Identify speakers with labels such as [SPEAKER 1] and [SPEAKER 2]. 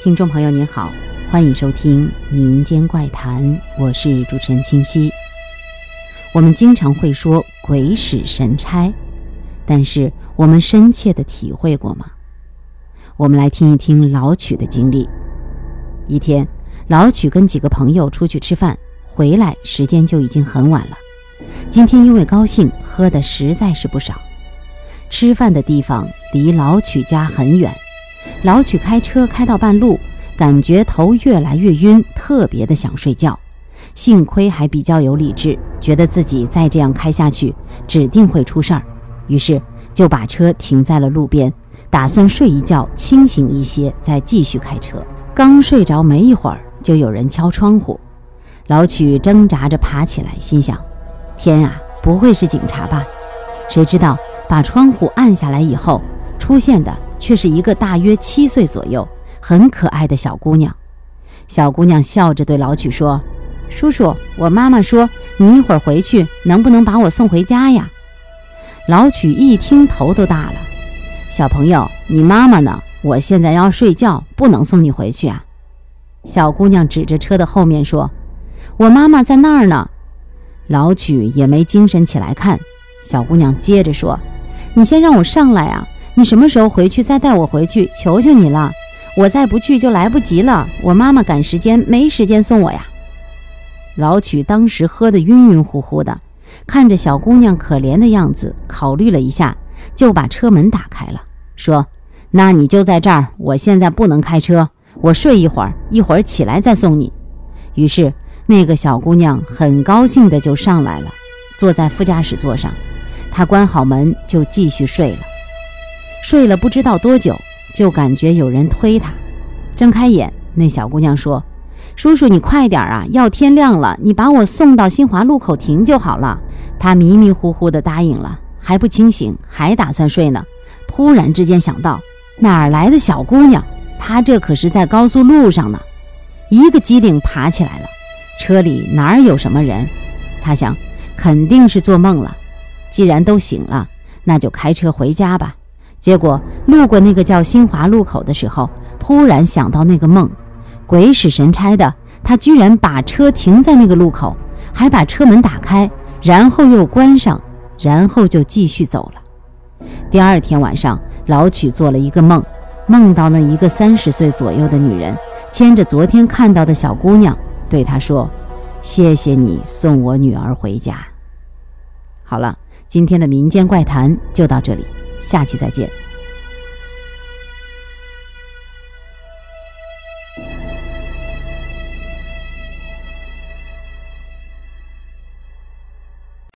[SPEAKER 1] 听众朋友您好，欢迎收听民间怪谈，我是主持人清晰。我们经常会说鬼使神差，但是我们深切的体会过吗？我们来听一听老曲的经历。一天，老曲跟几个朋友出去吃饭，回来时间就已经很晚了。今天因为高兴，喝的实在是不少。吃饭的地方离老曲家很远。老曲开车开到半路，感觉头越来越晕，特别的想睡觉。幸亏还比较有理智，觉得自己再这样开下去，指定会出事儿，于是就把车停在了路边，打算睡一觉，清醒一些再继续开车。刚睡着没一会儿，就有人敲窗户。老曲挣扎着爬起来，心想：天啊，不会是警察吧？谁知道把窗户按下来以后，出现的。却是一个大约七岁左右、很可爱的小姑娘。小姑娘笑着对老曲说：“叔叔，我妈妈说你一会儿回去，能不能把我送回家呀？”老曲一听头都大了：“小朋友，你妈妈呢？我现在要睡觉，不能送你回去啊！”小姑娘指着车的后面说：“我妈妈在那儿呢。”老曲也没精神起来看。小姑娘接着说：“你先让我上来啊！”你什么时候回去再带我回去？求求你了，我再不去就来不及了。我妈妈赶时间，没时间送我呀。老曲当时喝得晕晕乎乎的，看着小姑娘可怜的样子，考虑了一下，就把车门打开了，说：“那你就在这儿，我现在不能开车，我睡一会儿，一会儿起来再送你。”于是那个小姑娘很高兴的就上来了，坐在副驾驶座上，她关好门就继续睡了。睡了不知道多久，就感觉有人推他，睁开眼，那小姑娘说：“叔叔，你快点啊，要天亮了，你把我送到新华路口停就好了。”他迷迷糊糊地答应了，还不清醒，还打算睡呢。突然之间想到，哪儿来的小姑娘？他这可是在高速路上呢，一个机灵爬起来了。车里哪儿有什么人？他想，肯定是做梦了。既然都醒了，那就开车回家吧。结果路过那个叫新华路口的时候，突然想到那个梦，鬼使神差的，他居然把车停在那个路口，还把车门打开，然后又关上，然后就继续走了。第二天晚上，老曲做了一个梦，梦到那一个三十岁左右的女人牵着昨天看到的小姑娘，对他说：“谢谢你送我女儿回家。”好了，今天的民间怪谈就到这里。下期再见。